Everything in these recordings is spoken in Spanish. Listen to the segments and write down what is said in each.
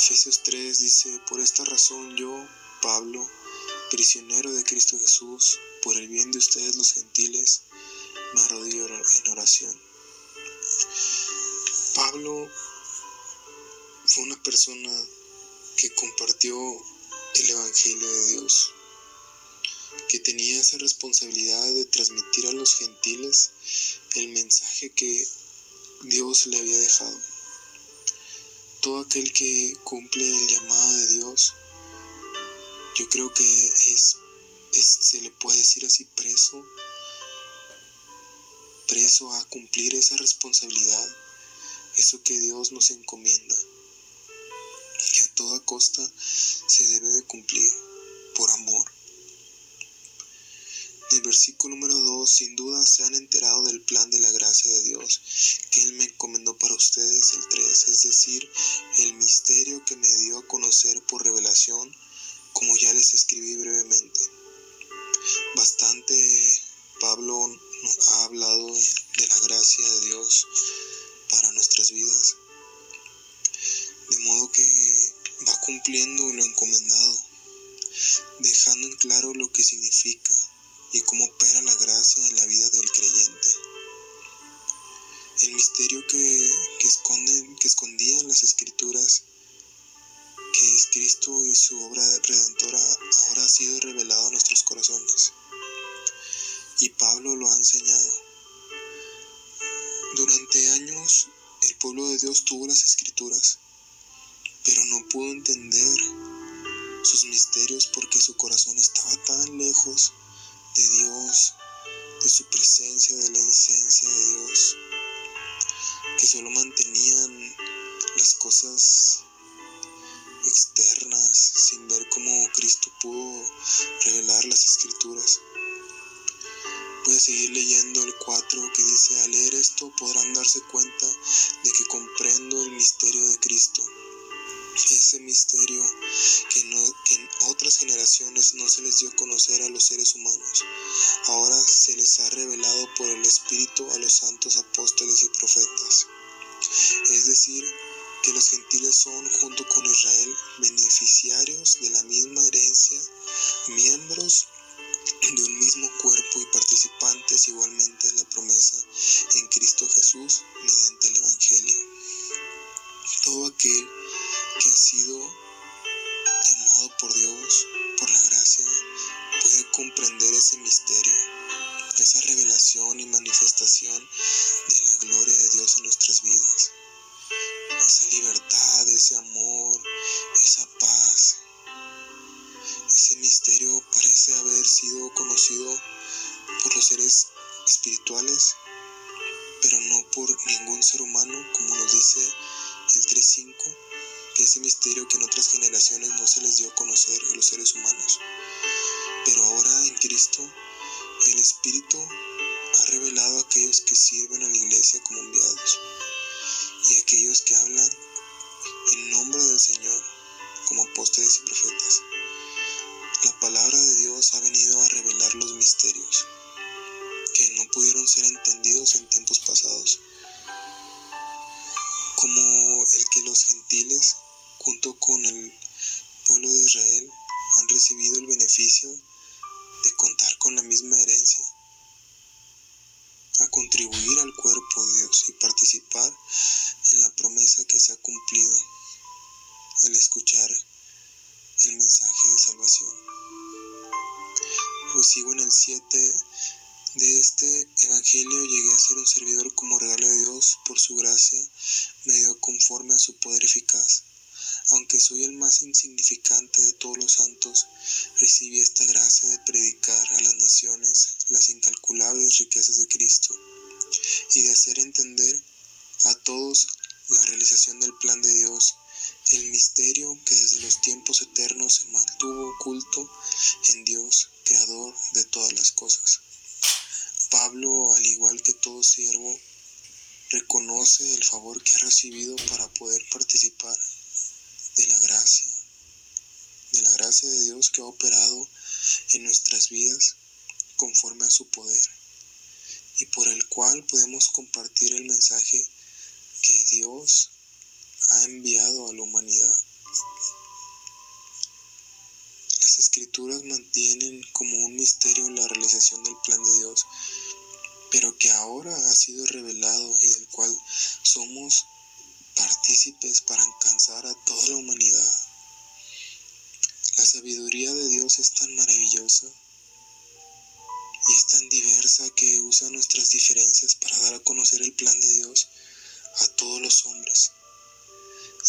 Efesios 3 dice, por esta razón yo, Pablo, prisionero de Cristo Jesús, por el bien de ustedes los gentiles, me arrodillo en oración. Pablo fue una persona que compartió el Evangelio de Dios, que tenía esa responsabilidad de transmitir a los gentiles el mensaje que Dios le había dejado. Todo aquel que cumple el llamado de Dios, yo creo que es, se le puede decir así preso, preso a cumplir esa responsabilidad, eso que Dios nos encomienda, que a toda costa se debe de cumplir por amor. En el versículo número 2, sin duda se han enterado del plan de la gracia de misterio que, que, esconden, que escondían las escrituras, que es Cristo y su obra redentora, ahora ha sido revelado a nuestros corazones. Y Pablo lo ha enseñado. Durante años el pueblo de Dios tuvo las escrituras, pero no pudo entender sus misterios porque su corazón estaba tan lejos de Dios, de su presencia, de la esencia de Dios, que solo mantenían las cosas externas sin ver cómo Cristo pudo revelar las escrituras. Voy a seguir leyendo el 4 que dice, al leer esto podrán darse cuenta de que comprendo el misterio de Cristo ese misterio que, en otras no se les dio a conocer a los seres humanos. Ahora se les ha revelado por el Espíritu a los santos apóstoles y profetas. Es decir, que los gentiles son, junto con Israel, beneficiarios de la misma herencia, miembros de un mismo cuerpo y participantes igualmente de la promesa en Cristo Jesús mediante el Evangelio. Todo aquel que ha sido llamado por Dios, comprender ese misterio, esa revelación y manifestación de la gloria de Dios en nuestras vidas. Esa libertad, ese amor, esa paz. Ese misterio parece haber sido conocido por los seres espirituales, pero no por ningún ser humano, como nos dice el 3.5 ese misterio que en otras generaciones no se les dio a conocer a los seres humanos. Pero ahora Cristo, el Espíritu ha revelado a aquellos que sirven a la iglesia como enviados y a aquellos que hablan en nombre del Señor como apóstoles y profetas. La palabra de Dios ha venido a revelar los misterios que no pudieron ser entendidos en tiempos pasados, como el que los gentiles junto con el pueblo de Israel, han recibido el beneficio la misma herencia, a contribuir al cuerpo de Dios y participar en la promesa que se ha cumplido al escuchar el mensaje de salvación. Pues sigo en el 7 de este Evangelio llegué a ser un servidor como regalo de Dios por su gracia, me dio conforme a su poder eficaz aunque soy el más insignificante de todos los santos, recibí esta gracia de predicar a las naciones las incalculables riquezas de Cristo y de hacer entender a todos la realización del plan de Dios, el misterio que desde los tiempos eternos se mantuvo oculto en Dios, creador de todas las cosas. Pablo, al igual que todo siervo, reconoce el favor que ha recibido para poder participar de la gracia de Dios que ha operado en nuestras vidas conforme a su poder y por el cual podemos compartir el mensaje que Dios ha enviado a la humanidad. Las escrituras mantienen como un misterio la realización del plan de Dios, pero que ahora ha sido revelado y del cual somos partícipes para alcanzar a toda la humanidad. Sabiduría de Dios es tan maravillosa y es tan diversa que usa nuestras diferencias para dar a conocer el plan de Dios a todos los hombres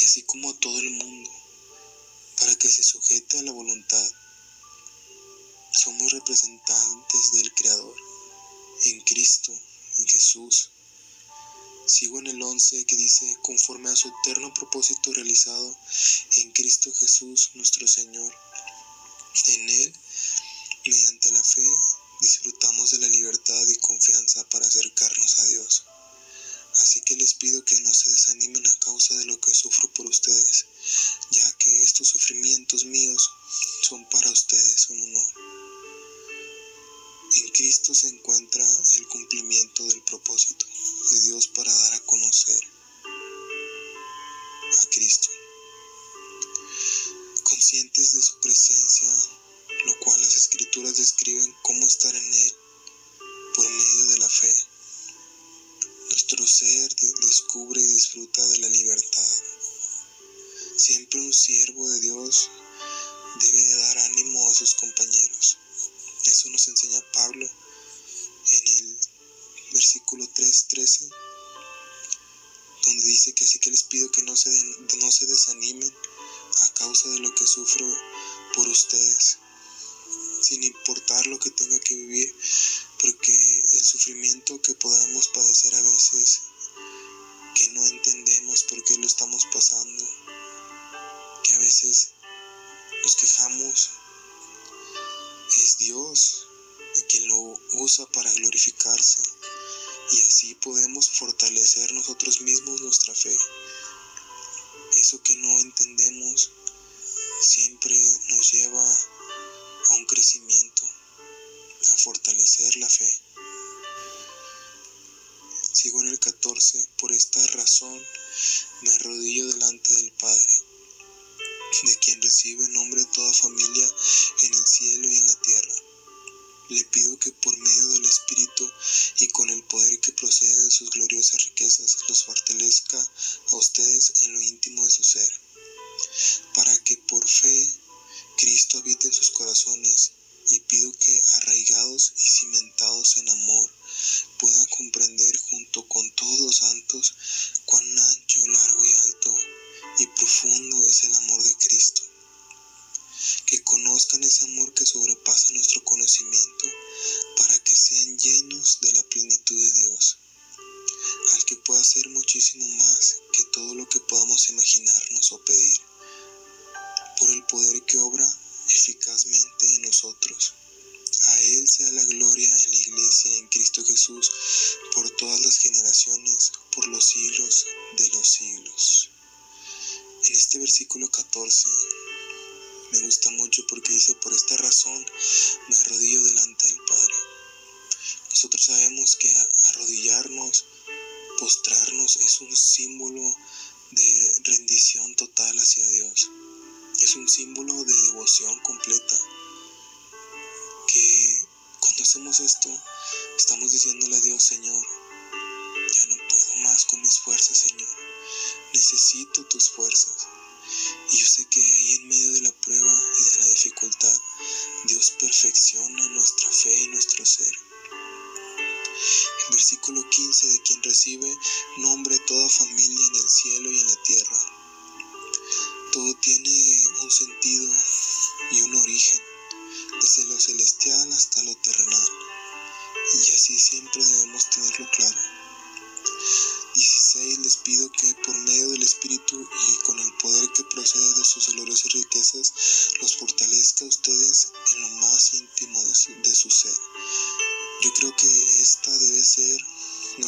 y así como a todo el mundo, para que se sujete a la voluntad. Somos representantes del Creador en Cristo, en Jesús. Sigo en el 11 que dice, conforme a su eterno propósito realizado en Cristo Jesús nuestro Señor. En Él, mediante la fe, disfrutamos de la libertad y confianza para acercarnos a Dios. Así que les pido que no se desanimen a causa de lo que sufro por ustedes, descubre y disfruta de la libertad. Siempre un siervo de Dios debe de dar ánimo a sus compañeros. Eso nos enseña Pablo en el versículo 3.13, donde dice que así que les pido que no se, no se desanimen a causa de lo que sufro por ustedes, sin importar lo que tenga que vivir, porque el sufrimiento que podamos padecer a veces, que no entendemos por qué lo estamos pasando, que a veces nos quejamos, es Dios quien lo usa para glorificarse y así podemos fortalecer nosotros mismos nuestra fe. Eso que no entendemos siempre nos lleva a un crecimiento a fortalecer la fe. Sigo en el 14, por esta razón me arrodillo delante del Padre, de quien recibe nombre toda familia en el cielo y en la tierra. Le pido que por medio del Espíritu y con el poder que procede de sus gloriosas riquezas los fortalezca a ustedes en lo íntimo de su ser, para que por fe Cristo habite en sus corazones y pido que arraigados y cimentados en amor poder que obra eficazmente en nosotros. A Él sea la gloria en la iglesia en Cristo Jesús por todas las generaciones, por los siglos de los siglos. En este versículo 14 me gusta mucho porque dice, por esta razón me arrodillo delante del Padre. Nosotros sabemos que arrodillarnos, postrarnos es un símbolo de rendición es un símbolo de devoción completa. Que cuando hacemos esto, estamos diciéndole a Dios, Señor, ya no puedo más con mis fuerzas, Señor. Necesito tus fuerzas. Y yo sé que ahí en medio de la prueba y de la dificultad, Dios perfecciona nuestra fe y nuestro ser. El versículo 15 de quien recibe nombre toda familia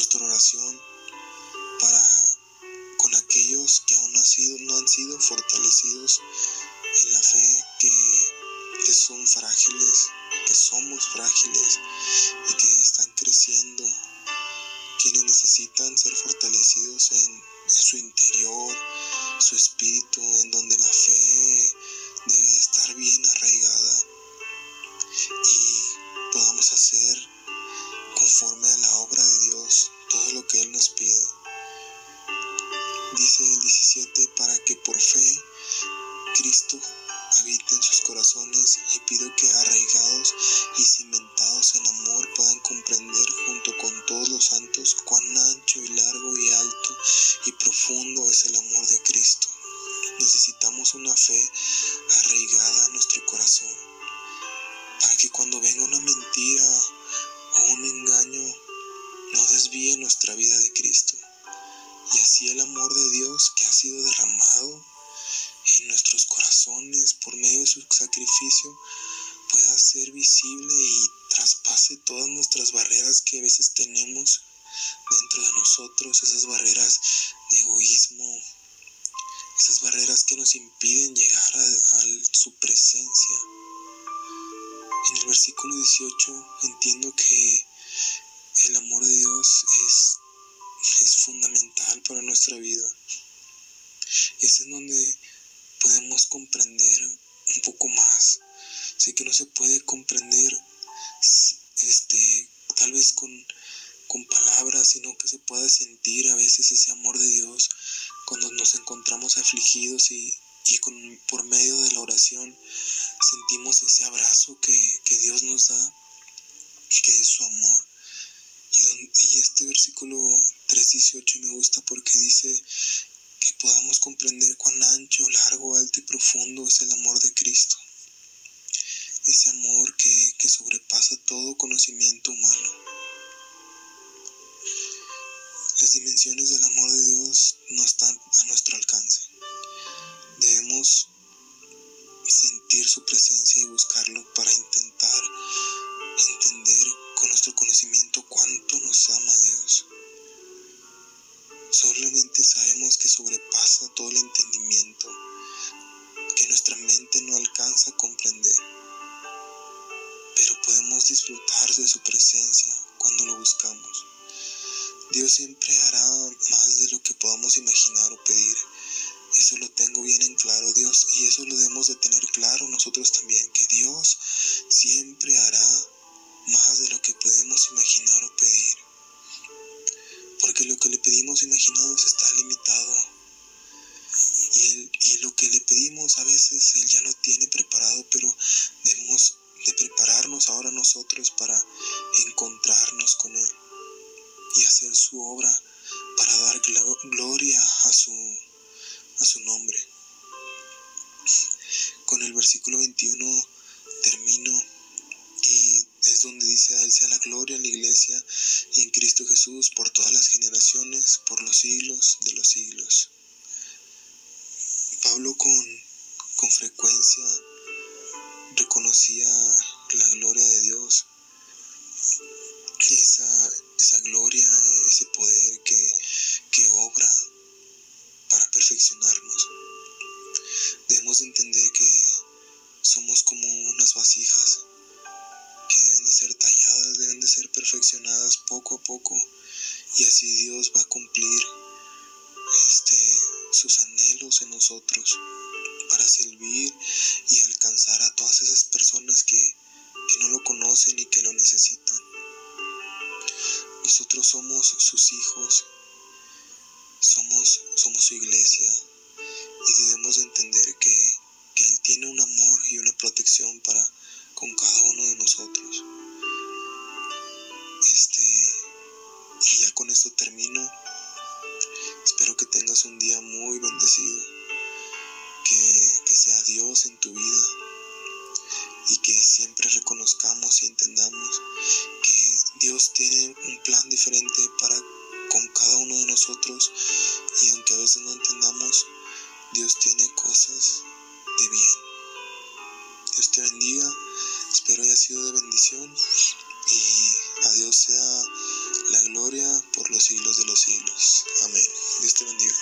nuestra oración para con aquellos que aún no, sido, no han sido fortalecidos en la fe, que, que son frágiles, que somos frágiles y que están creciendo, quienes necesitan ser fortalecidos en, su interior, su espíritu, en donde la fe debe de estar bien pide. Dice el 17, para que por fe Cristo habite en sus corazones y pido que arraigados y cimentados en amor puedan comprender junto con todos los santos cuán ancho y largo y alto y profundo es el amor de Cristo. Necesitamos una fe arraigada en nuestro corazón para que cuando venga una mentira o un engaño desvíe nuestra vida de Cristo. Y así el amor de Dios que ha sido derramado en nuestros corazones por medio de su sacrificio pueda ser visible y traspase todas nuestras barreras que a veces tenemos dentro de nosotros, esas barreras de egoísmo, esas barreras que nos impiden llegar a, su presencia. En el versículo 18 entiendo que el amor de Es, es fundamental para nuestra vida. Es en donde podemos comprender un poco más. Sé que no se puede comprender este, tal vez con con palabras, sino que se pueda sentir a veces ese amor de Dios cuando nos encontramos afligidos y, con, por medio de la oración sentimos ese abrazo que, Dios nos da, que es su amor. Y, este versículo 3.18 me gusta porque dice que podamos comprender cuán ancho, largo, alto y profundo es el amor de Cristo. Ese amor que, que sobrepasa todo conocimiento humano. Las dimensiones del amor de Dios no están siempre hará más de lo que podamos imaginar o pedir. Eso lo tengo bien en claro, Dios, y eso lo debemos de tener claro nosotros también, que Dios siempre hará más de lo que podemos imaginar o pedir. Porque lo que le pedimos imaginados está limitado. Y, él, y lo que le pedimos a veces Él ya lo tiene preparado, pero debemos de prepararnos ahora nosotros para encontrarnos su obra para dar gloria a su, a su nombre. Con el versículo 21 termino y es donde dice a Él sea la gloria en la iglesia y en Cristo Jesús por todas las generaciones, por los siglos de los siglos. Pablo con, con frecuencia reconocía la gloria de Dios esa, esa gloria, perfeccionarnos. Debemos entender que somos como unas vasijas que deben de ser talladas, deben de ser perfeccionadas poco a poco y así Dios va a cumplir este, sus anhelos en nosotros para servir y alcanzar a todas esas personas que, que no lo conocen y que lo necesitan. Nosotros somos sus hijos, iglesia y debemos entender que, que Él tiene un amor y una protección para con cada uno de nosotros. Este, y ya con esto termino. Espero que tengas un día muy bendecido, que, que sea Dios en tu vida y que siempre reconozcamos y entendamos que Dios tiene un plan diferente para con cada uno de nosotros y a veces no entendamos, Dios tiene cosas de bien. Dios te bendiga, espero haya sido de bendición y a Dios sea la gloria por los siglos de los siglos. Amén. Dios te bendiga.